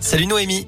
Salut Noémie.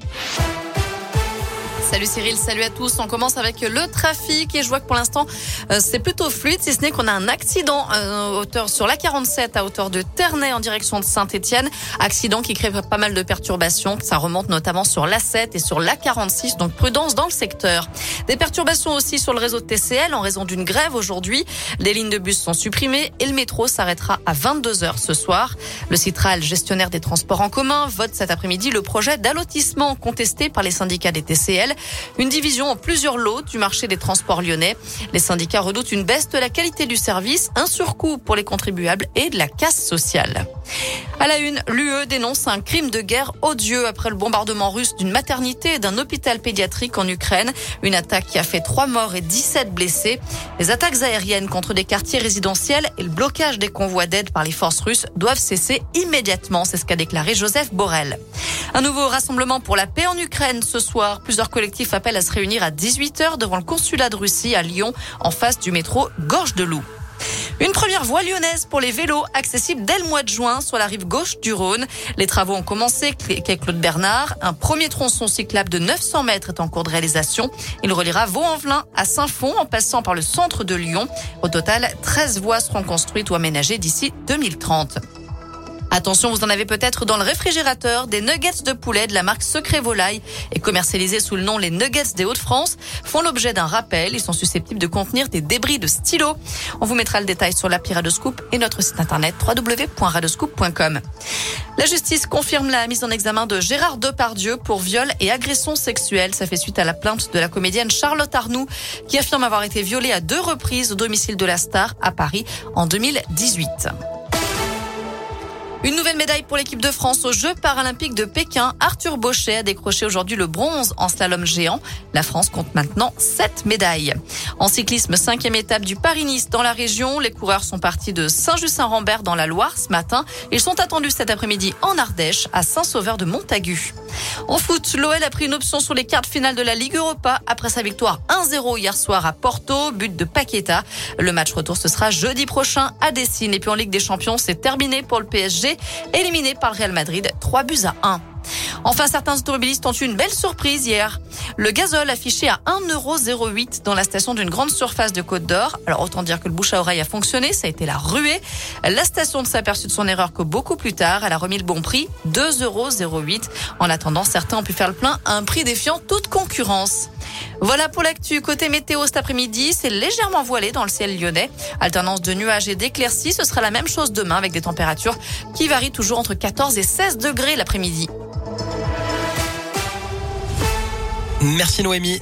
Salut Cyril, salut à tous. On commence avec le trafic et je vois que pour l'instant euh, c'est plutôt fluide, si ce n'est qu'on a un accident euh, hauteur sur la 47 à hauteur de Ternay en direction de Saint-Étienne. Accident qui crée pas mal de perturbations. Ça remonte notamment sur l'A7 et sur l'A46, donc prudence dans le secteur. Des perturbations aussi sur le réseau de TCL en raison d'une grève aujourd'hui. Les lignes de bus sont supprimées et le métro s'arrêtera à 22h ce soir. Le Citral, gestionnaire des transports en commun, vote cet après-midi le projet d'allotissement contesté par les syndicats des TCL. Une division en plusieurs lots du marché des transports lyonnais. Les syndicats redoutent une baisse de la qualité du service, un surcoût pour les contribuables et de la casse sociale. À la une, l'UE dénonce un crime de guerre odieux après le bombardement russe d'une maternité et d'un hôpital pédiatrique en Ukraine. Une attaque qui a fait trois morts et 17 blessés. Les attaques aériennes contre des quartiers résidentiels et le blocage des convois d'aide par les forces russes doivent cesser immédiatement. C'est ce qu'a déclaré Joseph Borrell. Un nouveau rassemblement pour la paix en Ukraine ce soir. Plusieurs collectifs appellent à se réunir à 18h devant le consulat de Russie à Lyon en face du métro Gorge de Loup. Une première voie lyonnaise pour les vélos accessible dès le mois de juin sur la rive gauche du Rhône. Les travaux ont commencé avec Claude Bernard. Un premier tronçon cyclable de 900 mètres est en cours de réalisation. Il reliera Vaux-en-Velin à Saint-Fond en passant par le centre de Lyon. Au total, 13 voies seront construites ou aménagées d'ici 2030. Attention, vous en avez peut-être dans le réfrigérateur des nuggets de poulet de la marque Secret Volaille et commercialisés sous le nom les Nuggets des Hauts-de-France font l'objet d'un rappel. Ils sont susceptibles de contenir des débris de stylo. On vous mettra le détail sur l'appli Radoscoop et notre site internet www.radoscoop.com. La justice confirme la mise en examen de Gérard Depardieu pour viol et agression sexuelle. Ça fait suite à la plainte de la comédienne Charlotte Arnoux qui affirme avoir été violée à deux reprises au domicile de la star à Paris en 2018. Une nouvelle médaille pour l'équipe de France aux Jeux paralympiques de Pékin. Arthur Bauchet a décroché aujourd'hui le bronze en slalom géant. La France compte maintenant sept médailles. En cyclisme, cinquième étape du Paris-Nice dans la région. Les coureurs sont partis de Saint-Just-Saint-Rambert dans la Loire ce matin. Ils sont attendus cet après-midi en Ardèche à Saint-Sauveur de Montagu. En foot, l'OL a pris une option sur les cartes finales de la Ligue Europa après sa victoire 1-0 hier soir à Porto, but de Paqueta. Le match retour ce sera jeudi prochain à Dessine. Et puis en Ligue des Champions, c'est terminé pour le PSG, éliminé par le Real Madrid 3 buts à 1. Enfin, certains automobilistes ont eu une belle surprise hier. Le gazole affiché à 1,08€ dans la station d'une grande surface de Côte d'Or. Alors autant dire que le bouche à oreille a fonctionné, ça a été la ruée. La station ne s'est aperçue de son erreur que beaucoup plus tard. Elle a remis le bon prix, 2,08€. En attendant, certains ont pu faire le plein à un prix défiant toute concurrence. Voilà pour l'actu. Côté météo cet après-midi, c'est légèrement voilé dans le ciel lyonnais. Alternance de nuages et d'éclaircies. Ce sera la même chose demain avec des températures qui varient toujours entre 14 et 16 degrés l'après-midi. Merci Noémie.